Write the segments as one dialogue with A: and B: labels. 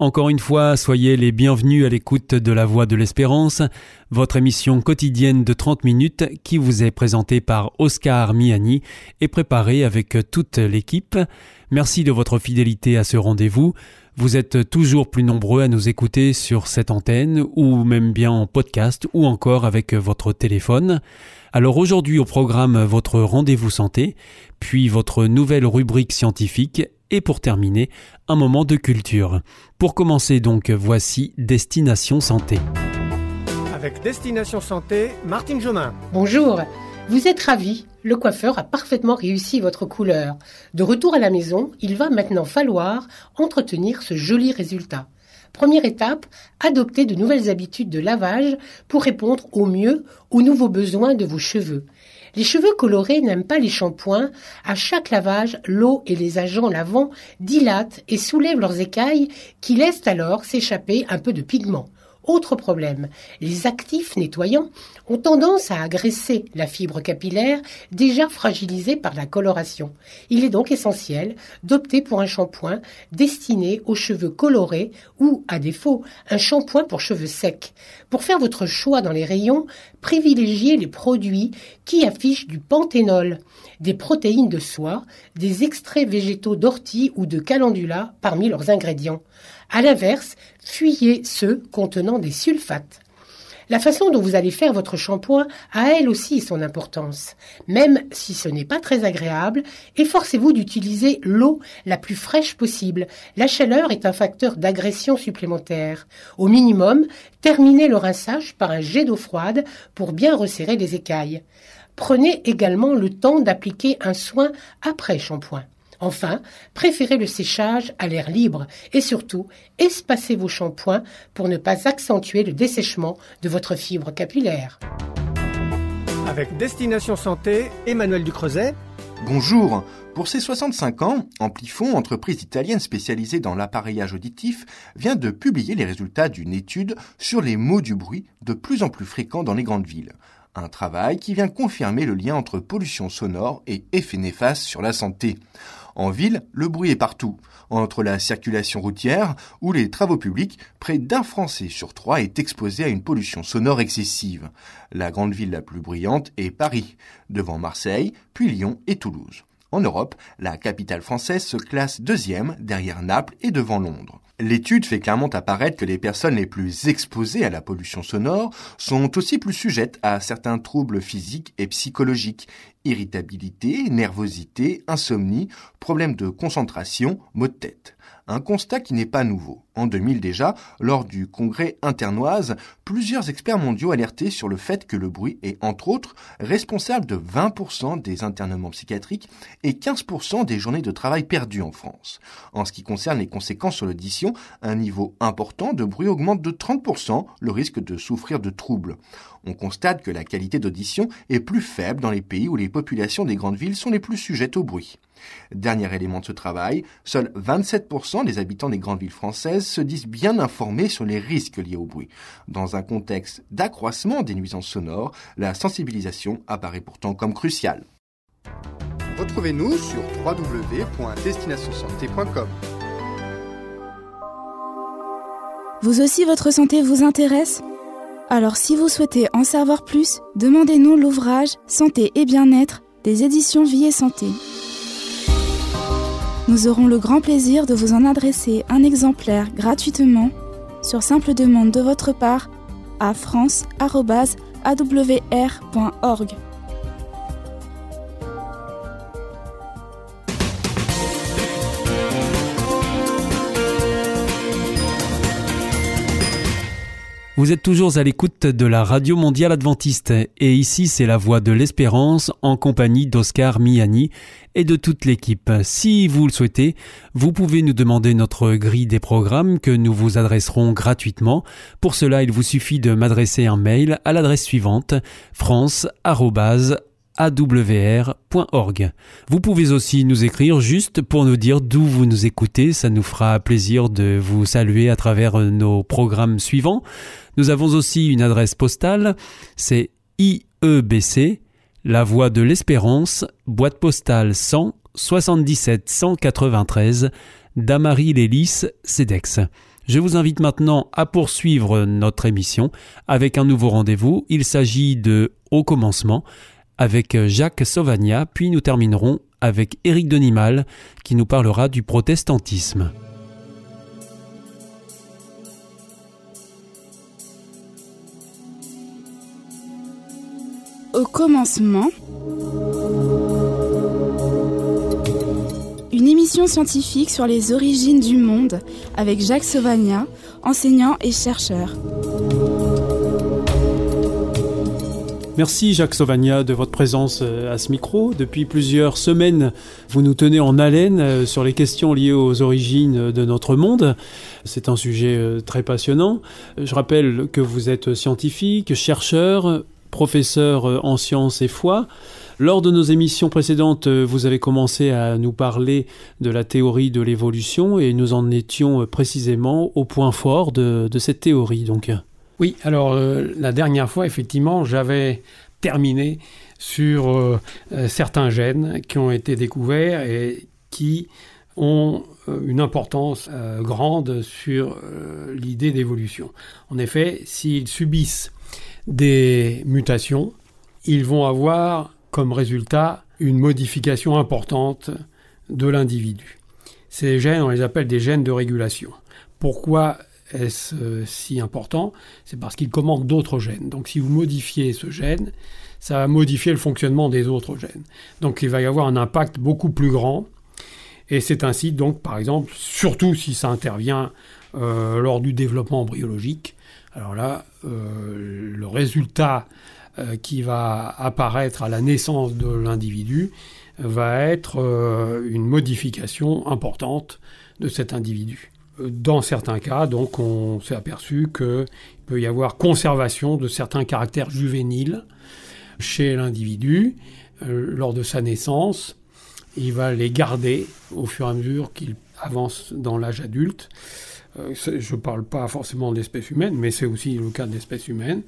A: Encore une fois, soyez les bienvenus à l'écoute de La Voix de l'Espérance, votre émission quotidienne de 30 minutes qui vous est présentée par Oscar Miani et préparée avec toute l'équipe. Merci de votre fidélité à ce rendez-vous. Vous êtes toujours plus nombreux à nous écouter sur cette antenne ou même bien en podcast ou encore avec votre téléphone. Alors aujourd'hui au programme votre rendez-vous santé, puis votre nouvelle rubrique scientifique et pour terminer, un moment de culture. Pour commencer donc, voici Destination Santé.
B: Avec Destination Santé, Martine Jomain.
C: Bonjour, vous êtes ravi, le coiffeur a parfaitement réussi votre couleur. De retour à la maison, il va maintenant falloir entretenir ce joli résultat. Première étape, adopter de nouvelles habitudes de lavage pour répondre au mieux aux nouveaux besoins de vos cheveux. Les cheveux colorés n'aiment pas les shampoings. À chaque lavage, l'eau et les agents lavants dilatent et soulèvent leurs écailles qui laissent alors s'échapper un peu de pigment. Autre problème, les actifs nettoyants ont tendance à agresser la fibre capillaire déjà fragilisée par la coloration. Il est donc essentiel d'opter pour un shampoing destiné aux cheveux colorés ou, à défaut, un shampoing pour cheveux secs. Pour faire votre choix dans les rayons, privilégiez les produits qui affichent du panthénol, des protéines de soie, des extraits végétaux d'ortie ou de calendula parmi leurs ingrédients. À l'inverse, fuyez ceux contenant des sulfates. La façon dont vous allez faire votre shampoing a elle aussi son importance. Même si ce n'est pas très agréable, efforcez-vous d'utiliser l'eau la plus fraîche possible. La chaleur est un facteur d'agression supplémentaire. Au minimum, terminez le rinçage par un jet d'eau froide pour bien resserrer les écailles. Prenez également le temps d'appliquer un soin après shampoing. Enfin, préférez le séchage à l'air libre et surtout, espacez vos shampoings pour ne pas accentuer le dessèchement de votre fibre capillaire.
B: Avec Destination Santé, Emmanuel Ducreuset.
D: Bonjour. Pour ses 65 ans, Amplifon, entreprise italienne spécialisée dans l'appareillage auditif, vient de publier les résultats d'une étude sur les maux du bruit de plus en plus fréquents dans les grandes villes. Un travail qui vient confirmer le lien entre pollution sonore et effets néfastes sur la santé. En ville, le bruit est partout. Entre la circulation routière ou les travaux publics, près d'un Français sur trois est exposé à une pollution sonore excessive. La grande ville la plus bruyante est Paris, devant Marseille, puis Lyon et Toulouse. En Europe, la capitale française se classe deuxième derrière Naples et devant Londres. L'étude fait clairement apparaître que les personnes les plus exposées à la pollution sonore sont aussi plus sujettes à certains troubles physiques et psychologiques, irritabilité, nervosité, insomnie, problèmes de concentration, maux de tête. Un constat qui n'est pas nouveau. En 2000 déjà, lors du congrès internoise, plusieurs experts mondiaux alertaient sur le fait que le bruit est, entre autres, responsable de 20% des internements psychiatriques et 15% des journées de travail perdues en France. En ce qui concerne les conséquences sur l'audition, un niveau important de bruit augmente de 30% le risque de souffrir de troubles. On constate que la qualité d'audition est plus faible dans les pays où les populations des grandes villes sont les plus sujettes au bruit. Dernier élément de ce travail, seuls 27% des habitants des grandes villes françaises se disent bien informés sur les risques liés au bruit. Dans un contexte d'accroissement des nuisances sonores, la sensibilisation apparaît pourtant comme cruciale.
E: Retrouvez-nous sur www.destinationsanté.com.
F: Vous aussi, votre santé vous intéresse? Alors si vous souhaitez en savoir plus, demandez-nous l'ouvrage Santé et bien-être des éditions Vie et Santé. Nous aurons le grand plaisir de vous en adresser un exemplaire gratuitement sur simple demande de votre part à france.awr.org.
A: Vous êtes toujours à l'écoute de la Radio Mondiale Adventiste et ici c'est la voix de l'espérance en compagnie d'Oscar Miani et de toute l'équipe. Si vous le souhaitez, vous pouvez nous demander notre grille des programmes que nous vous adresserons gratuitement. Pour cela, il vous suffit de m'adresser un mail à l'adresse suivante france awr.org. Vous pouvez aussi nous écrire juste pour nous dire d'où vous nous écoutez, ça nous fera plaisir de vous saluer à travers nos programmes suivants. Nous avons aussi une adresse postale, c'est IEBC, La Voix de l'Espérance, boîte postale 100 77 193, Damary Lélis, CEDEX. Je vous invite maintenant à poursuivre notre émission avec un nouveau rendez-vous. Il s'agit de Au commencement avec Jacques Sauvagna, puis nous terminerons avec Éric Denimal qui nous parlera du protestantisme.
F: Au commencement, une émission scientifique sur les origines du monde avec Jacques Sauvagna, enseignant et chercheur.
A: Merci Jacques Sauvagna de votre présence euh, à ce micro. Depuis plusieurs semaines, vous nous tenez en haleine euh, sur les questions liées aux origines de notre monde. C'est un sujet euh, très passionnant. Je rappelle que vous êtes scientifique, chercheur, professeur en sciences et foi. Lors de nos émissions précédentes, vous avez commencé à nous parler de la théorie de l'évolution et nous en étions précisément au point fort de, de cette théorie. Donc.
G: Oui, alors euh, la dernière fois, effectivement, j'avais terminé sur euh, euh, certains gènes qui ont été découverts et qui ont une importance grande sur l'idée d'évolution. En effet, s'ils subissent des mutations, ils vont avoir comme résultat une modification importante de l'individu. Ces gènes, on les appelle des gènes de régulation. Pourquoi est-ce euh, si important C'est parce qu'il commande d'autres gènes. Donc si vous modifiez ce gène, ça va modifier le fonctionnement des autres gènes. Donc il va y avoir un impact beaucoup plus grand. Et c'est ainsi donc, par exemple, surtout si ça intervient euh, lors du développement embryologique, alors là, euh, le résultat qui va apparaître à la naissance de l'individu va être une modification importante de cet individu. Dans certains cas, donc, on s'est aperçu qu'il peut y avoir conservation de certains caractères juvéniles chez l'individu euh, lors de sa naissance. Il va les garder au fur et à mesure qu'il avance dans l'âge adulte. Euh, je ne parle pas forcément d'espèces humaines, mais c'est aussi le cas d'espèces humaines.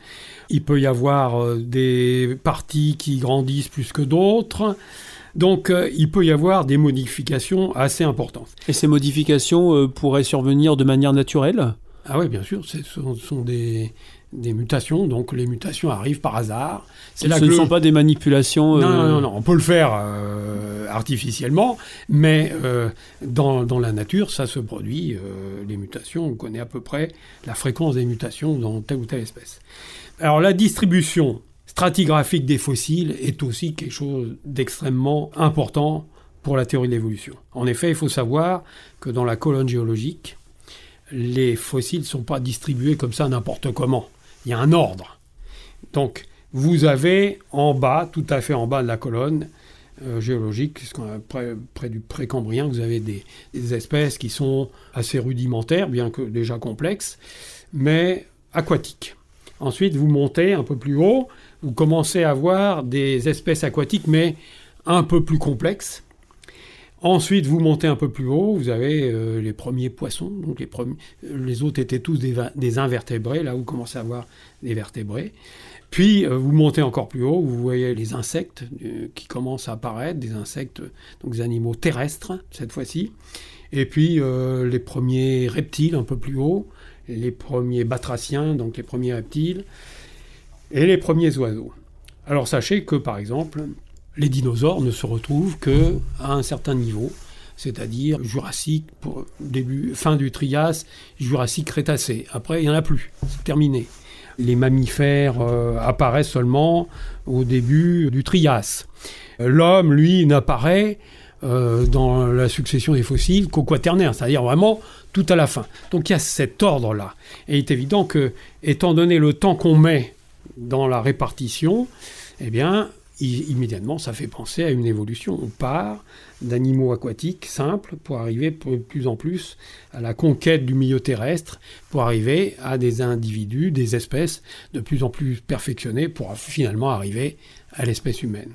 G: Il peut y avoir euh, des parties qui grandissent plus que d'autres. Donc euh, il peut y avoir des modifications assez importantes.
A: Et ces modifications euh, pourraient survenir de manière naturelle?
G: Ah oui, bien sûr, ce sont, des, mutations, donc les mutations arrivent par hasard.
A: ce ne sont pas des manipulations.
G: Euh, non, non, non, on peut le faire artificiellement, mais dans, dans, la nature, ça se produit. les mutations, on connaît à peu près la fréquence des mutations dans telle ou telle espèce. Alors la distribution stratigraphique des fossiles est aussi quelque chose d'extrêmement important pour la théorie de l'évolution. En effet, il faut savoir que dans la colonne géologique, les fossiles ne sont pas distribués comme ça n'importe comment. Il y a un ordre. Donc, vous avez en bas, tout à fait en bas de la colonne euh, géologique, près, du précambrien, vous avez des, espèces qui sont assez rudimentaires, bien que déjà complexes, mais aquatiques. Ensuite, vous montez un peu plus haut, vous commencez à voir des espèces aquatiques, mais un peu plus complexes. Ensuite, vous montez un peu plus haut, vous avez euh, les premiers poissons, donc les, premiers, les autres étaient tous des, invertébrés, là vous commencez à voir des vertébrés. Puis euh, vous montez encore plus haut, vous voyez les insectes euh, qui commencent à apparaître, des insectes, donc des animaux terrestres cette fois-ci. Et puis les premiers reptiles un peu plus haut, les premiers batraciens, donc les premiers reptiles et les premiers oiseaux. Alors sachez que par exemple, les dinosaures ne se retrouvent que à un certain niveau, c'est-à-dire Jurassique, début, fin du Trias, Jurassique Crétacé. Après, il n'y en a plus, c'est terminé. Les mammifères euh, apparaissent seulement au début du Trias. L'homme, lui, n'apparaît euh, dans la succession des fossiles qu'au quaternaire, c'est-à-dire vraiment tout à la fin. Donc il y a cet ordre-là. Et il est évident que, étant donné le temps qu'on met dans la répartition, eh bien, immédiatement, ça fait penser à une évolution. On part d'animaux aquatiques simples pour arriver de plus en plus à la conquête du milieu terrestre, pour arriver à des individus, des espèces de plus en plus perfectionnées pour finalement arriver à l'espèce humaine.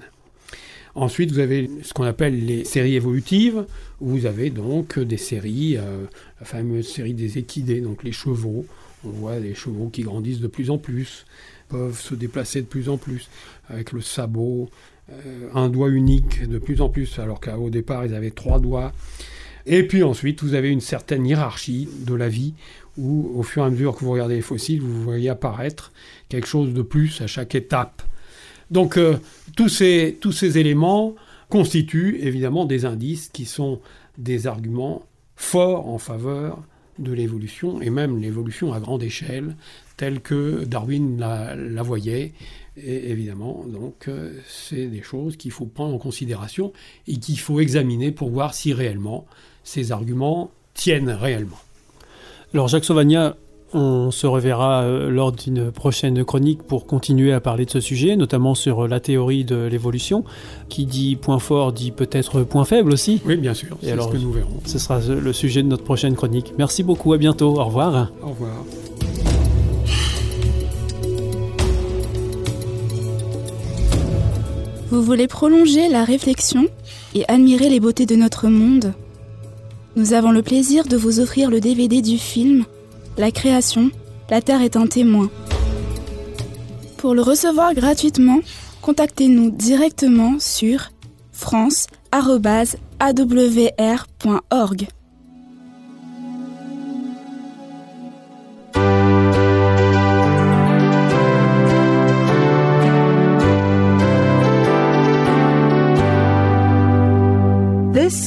G: Ensuite, vous avez ce qu'on appelle les séries évolutives, vous avez donc des séries, euh, la fameuse série des équidés, donc les chevaux. On voit des chevaux qui grandissent de plus en plus, peuvent se déplacer de plus en plus, avec le sabot, euh, un doigt unique de plus en plus, alors qu'au départ ils avaient trois doigts. Et puis ensuite, vous avez une certaine hiérarchie de la vie, où au fur et à mesure que vous regardez les fossiles, vous voyez apparaître quelque chose de plus à chaque étape. Donc euh, tous, ces, tous ces éléments constituent évidemment des indices qui sont des arguments forts en faveur de l'évolution, et même l'évolution à grande échelle, telle que Darwin la, voyait. Et évidemment, donc, euh, c'est des choses qu'il faut prendre en considération et qu'il faut examiner pour voir si réellement ces arguments tiennent réellement.
A: Alors Jacques Sauvagna, on se reverra euh, lors d'une prochaine chronique pour continuer à parler de ce sujet, notamment sur la théorie de l'évolution. Qui dit point fort dit peut-être point faible aussi.
G: Oui, bien sûr. C'est ce que nous verrons.
A: Ce sera le sujet de notre prochaine chronique. Merci beaucoup, à bientôt. Au revoir.
G: Au revoir.
F: Vous voulez prolonger la réflexion et admirer les beautés de notre monde? Nous avons le plaisir de vous offrir le DVD du film la création, la Terre est un témoin. Pour le recevoir gratuitement, contactez-nous directement sur france.awr.org.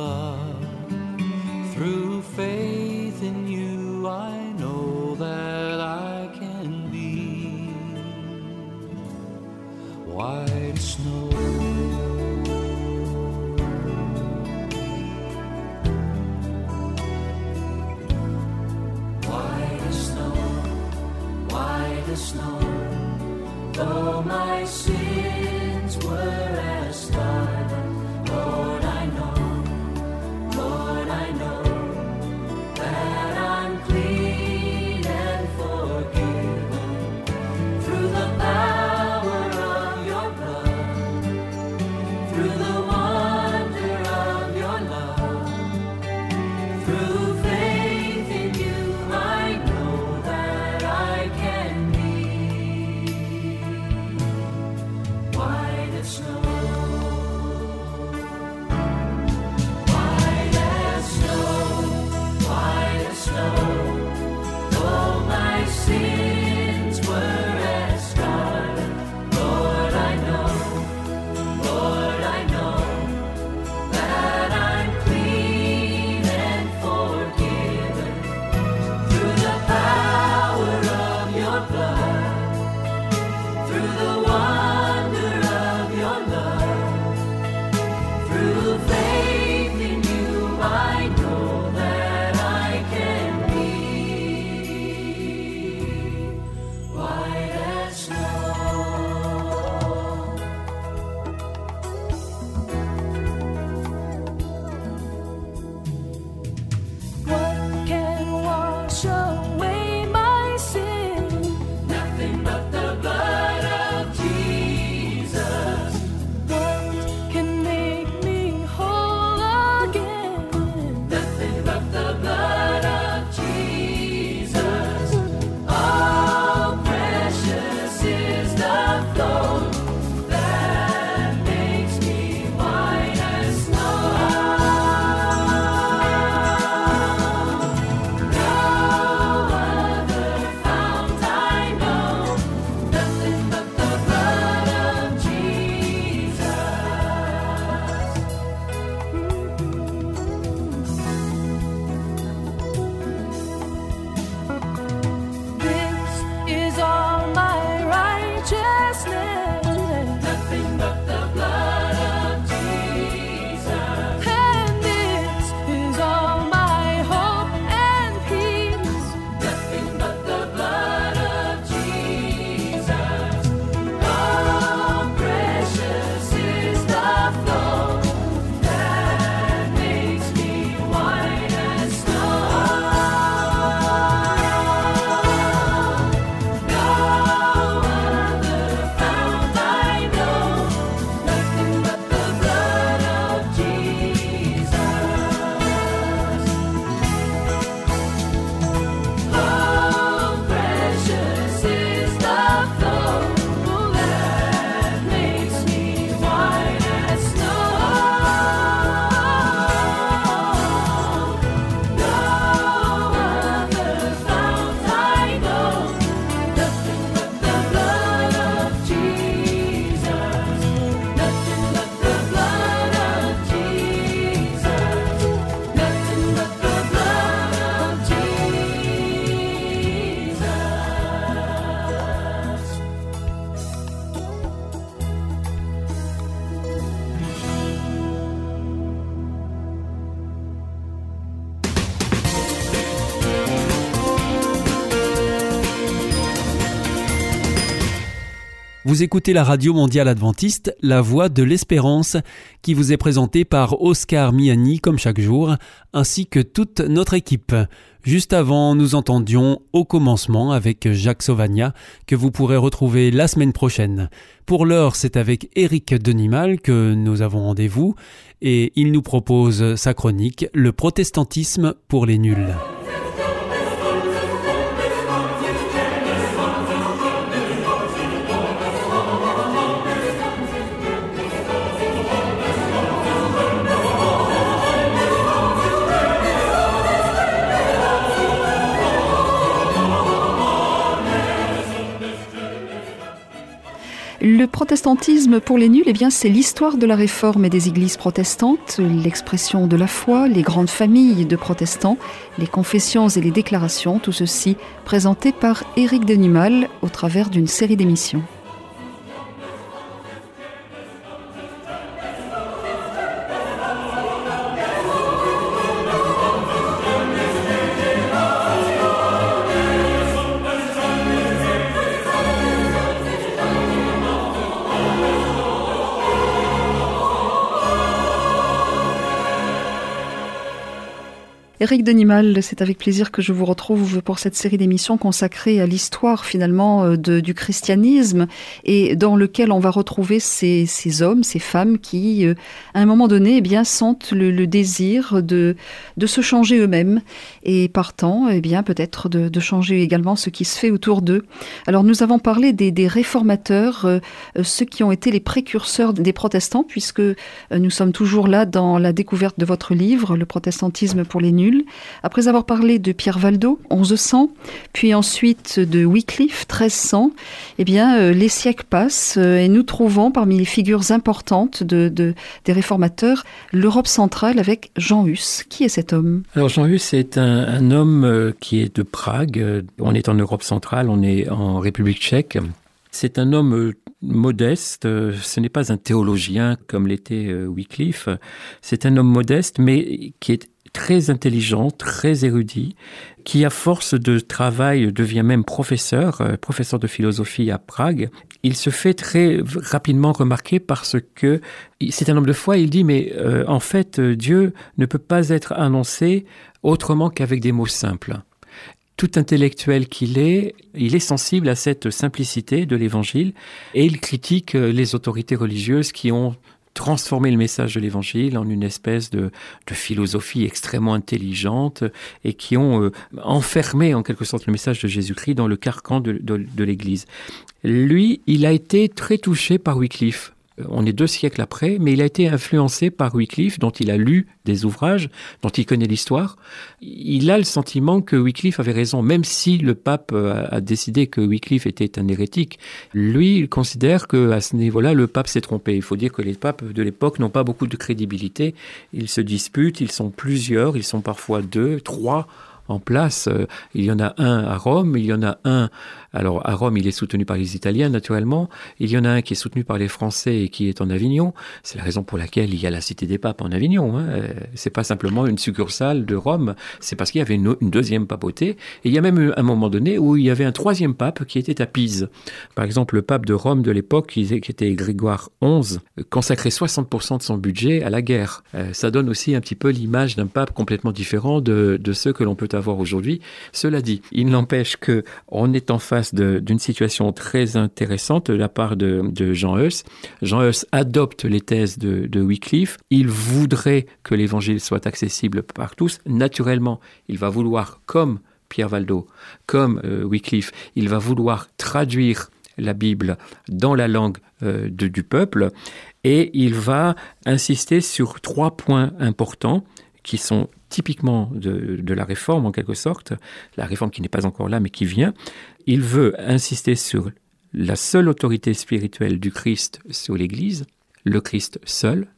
H: Love,
A: Vous écoutez la radio mondiale adventiste, La Voix de l'Espérance, qui vous est présentée par Oscar Miani comme chaque jour, ainsi que toute notre équipe. Juste avant, nous entendions Au commencement avec Jacques Sauvagna, que vous pourrez retrouver la semaine prochaine. Pour l'heure, c'est avec Éric Denimal que nous avons rendez-vous, et il nous propose sa chronique Le protestantisme pour les nuls.
I: Le protestantisme pour les nuls, eh bien, c'est l'histoire de la réforme et des églises protestantes, l'expression de la foi, les grandes familles de protestants, les confessions et les déclarations, tout ceci présenté par Éric Denimal au travers d'une série d'émissions. Éric Denimal, c'est avec plaisir que je vous retrouve pour cette série d'émissions consacrée à l'histoire finalement euh, du christianisme et dans lequel on va retrouver ces, hommes, ces femmes qui, euh, à un moment donné, eh bien, sentent le, désir de, se changer eux-mêmes et partant, eh bien, peut-être de, changer également ce qui se fait autour d'eux. Alors, nous avons parlé des, des réformateurs, euh, ceux qui ont été les précurseurs des protestants, puisque nous sommes toujours là dans la découverte de votre livre, Le protestantisme pour les nuls après avoir parlé de Pierre Valdo, 1100, puis ensuite de Wycliffe, 1300, eh bien, euh, les siècles passent euh, et nous trouvons parmi les figures importantes de, de des réformateurs l'Europe centrale avec Jean Hus. Qui est cet homme?
J: Alors Jean Hus est un, un homme euh, qui est de Prague. On est en Europe centrale, on est en République tchèque. C'est un homme modeste, ce n'est pas un théologien comme l'était Wycliffe, c'est un homme modeste mais qui est très intelligent, très érudit, qui à force de travail devient même professeur, euh, professeur de philosophie à Prague. Il se fait très rapidement remarquer parce que c'est un homme de foi. Il dit mais euh, en fait Dieu ne peut pas être annoncé autrement qu'avec des mots simples. Tout intellectuel qu'il est, il est sensible à cette simplicité de l'évangile et il critique les autorités religieuses qui ont transformer le message de l'évangile en une espèce de, philosophie extrêmement intelligente et qui ont euh, enfermé en quelque sorte le message de Jésus-Christ dans le carcan de l'Église. Lui, il a été très touché par Wycliffe on est deux siècles après, mais il a été influencé par Wycliffe, dont il a lu des ouvrages, dont il connaît l'histoire. Il a le sentiment que Wycliffe avait raison, même si le pape a décidé que Wycliffe était un hérétique. Lui, il considère que à ce niveau-là, le pape s'est trompé. Il faut dire que les papes de l'époque n'ont pas beaucoup de crédibilité. Ils se disputent, ils sont plusieurs, ils sont parfois deux, trois en place. Il y en a un à Rome, il y en a un alors à Rome, il est soutenu par les Italiens, naturellement. Il y en a un qui est soutenu par les Français et qui est en Avignon. C'est la raison pour laquelle il y a la Cité des Papes en Avignon. Hein. C'est pas simplement une succursale de Rome, c'est parce qu'il y avait une, deuxième papauté. Et il y a même un moment donné où il y avait un troisième pape qui était à Pise. Par exemple, le pape de Rome de l'époque, qui était Grégoire XI, consacrait 60% de son budget à la guerre. Euh, ça donne aussi un petit peu l'image d'un pape complètement différent de, de ceux que l'on peut avoir aujourd'hui. Cela dit, il n'empêche que on est en face d'une situation très intéressante de la part de, Jean Hus. Jean Hus adopte les thèses de, Wycliffe. Il voudrait que l'évangile soit accessible par tous. Naturellement, il va vouloir, comme Pierre Valdo, comme euh, Wycliffe, il va vouloir traduire la Bible dans la langue euh, du peuple et il va insister sur trois points importants qui sont typiquement de, la réforme en quelque sorte, la réforme qui n'est pas encore là mais qui vient, il veut insister sur la seule autorité spirituelle du Christ sur l'Église, le Christ seul,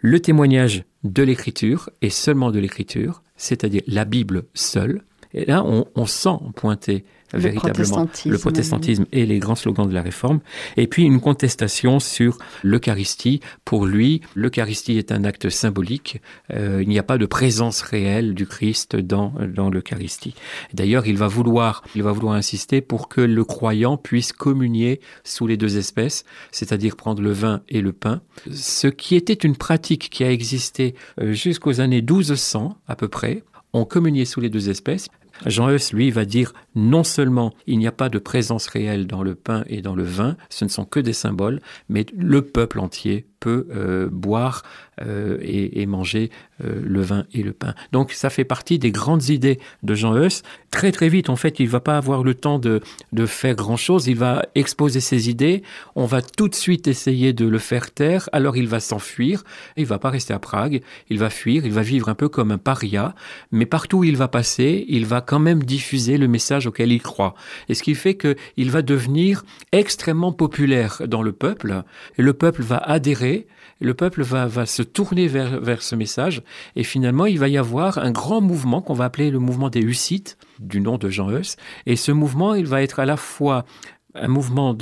J: le témoignage de l'Écriture et seulement de l'Écriture, c'est-à-dire la Bible seule, Et là, on, on sent pointer
I: Le
J: véritablement
I: protestantisme.
J: le protestantisme et les grands slogans de la réforme. Et puis une contestation sur l'Eucharistie. Pour lui, l'Eucharistie est un acte symbolique. Euh, il n'y a pas de présence réelle du Christ dans, dans l'Eucharistie. D'ailleurs, il va vouloir, il va vouloir insister pour que le croyant puisse communier sous les deux espèces, c'est-à-dire prendre le vin et le pain. Ce qui était une pratique qui a existé euh, jusqu'aux années 1200 à peu près. On communiait sous les deux espèces. Jean Heuss, lui, va dire non seulement il n'y a pas de présence réelle dans le pain et dans le vin, ce ne sont que des symboles, mais le peuple entier euh, boire euh, et, manger euh, le vin et le pain. Donc ça fait partie des grandes idées de Jean Heuss. Très très vite, en fait, il va pas avoir le temps de, de faire grand-chose, il va exposer ses idées, on va tout de suite essayer de le faire taire, alors il va s'enfuir, il va pas rester à Prague, il va fuir, il va vivre un peu comme un paria, mais partout où il va passer, il va quand même diffuser le message auquel il croit. Et ce qui fait qu'il va devenir extrêmement populaire dans le peuple, et le peuple va adhérer, le peuple va, se tourner vers, ce message, et finalement il va y avoir un grand mouvement qu'on va appeler le mouvement des Hussites, du nom de Jean Heuss, et ce mouvement il va être à la fois un mouvement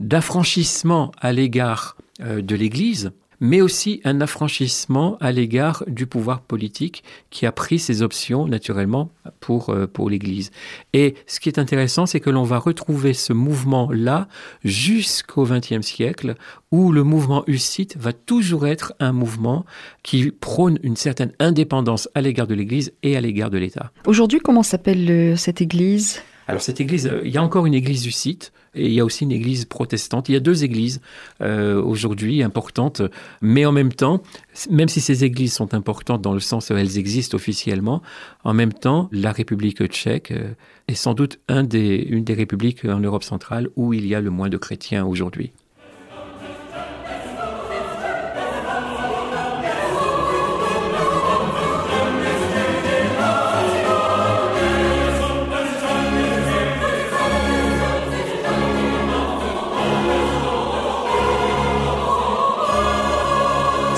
J: d'affranchissement à l'égard euh, de l'Église, mais aussi un affranchissement à l'égard du pouvoir politique qui a pris ses options naturellement pour, euh, pour l'Église. Et ce qui est intéressant, c'est que l'on va retrouver ce mouvement-là jusqu'au XXe siècle, où le mouvement hussite va toujours être un mouvement qui prône une certaine indépendance à l'égard de l'Église et à l'égard de l'État.
I: Aujourd'hui, comment s'appelle euh, cette église?
J: Alors cette église, euh, il y a encore une église hussite et il y a aussi une église protestante. Il y a deux églises euh, aujourd'hui importantes, mais en même temps, même si ces églises sont importantes dans le sens où elles existent officiellement, en même temps, la République tchèque euh, est sans doute un des, une des républiques en Europe centrale où il y a le moins de chrétiens aujourd'hui.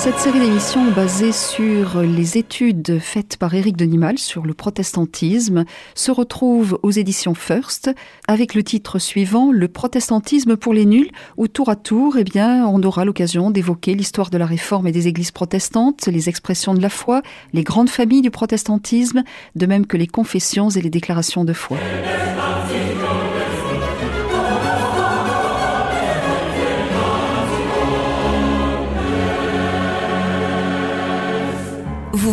I: Cette série d'émissions basée sur les études faites par Éric Denimal sur le protestantisme se retrouve aux éditions First avec le titre suivant Le protestantisme pour les nuls où tour à tour eh bien, on aura l'occasion d'évoquer l'histoire de la réforme et des églises protestantes, les expressions de la foi, les grandes familles du protestantisme, de même que les confessions et les déclarations de foi.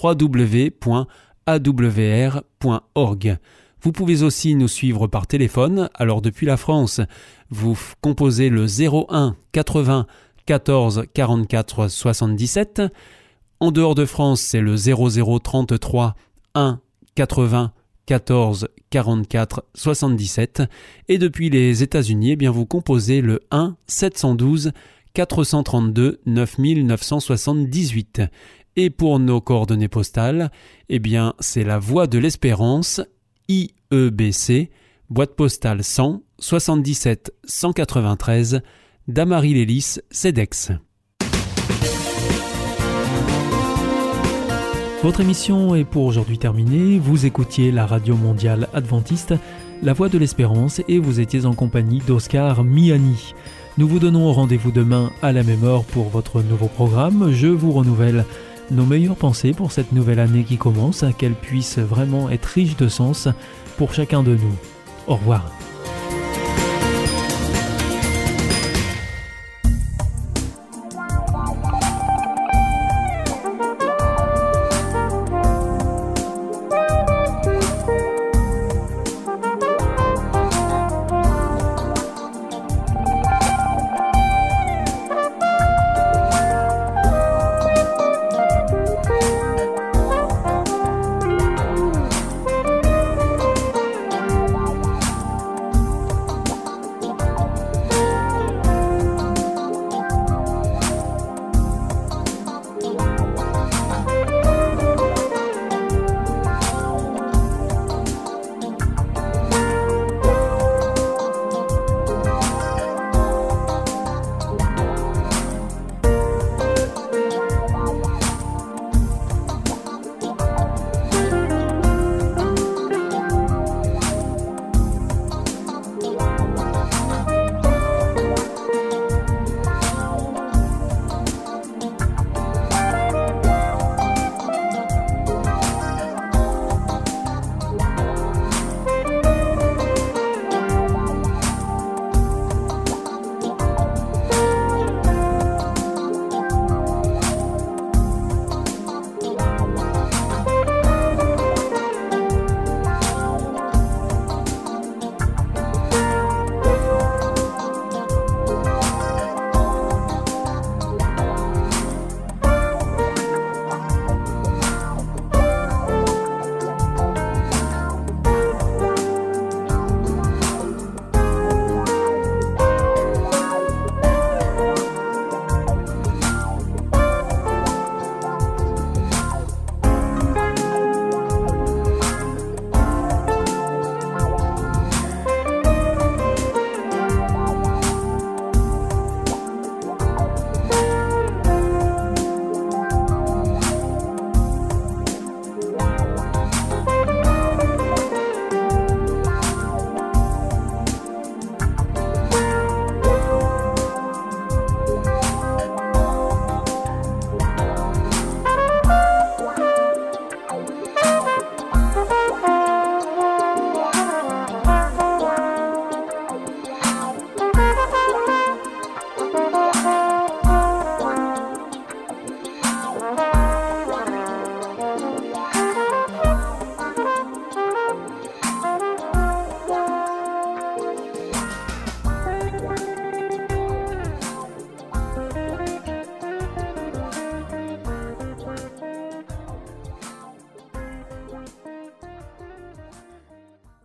A: www.awr.org. Vous pouvez aussi nous suivre par téléphone, alors depuis la France, vous composez le 01 80 14 44 77. En dehors de France, c'est le 00 33 1 80 14 44 77 et depuis les États-Unis, eh vous composez le 1 712 432 9978 et pour nos coordonnées postales, eh bien c'est la Voie de l'Espérance IEBC boîte postale 100 77 193 Damary Lélis CEDEX. Votre émission est pour aujourd'hui terminée. Vous écoutiez la radio mondiale adventiste, La Voix de l'Espérance, et vous étiez en compagnie d'Oscar Miani. Nous vous donnons rendez-vous demain à la même heure pour votre nouveau programme. Je vous renouvelle nos meilleures pensées pour cette nouvelle année qui commence, qu'elle puisse vraiment être riche de sens pour chacun de nous. Au revoir.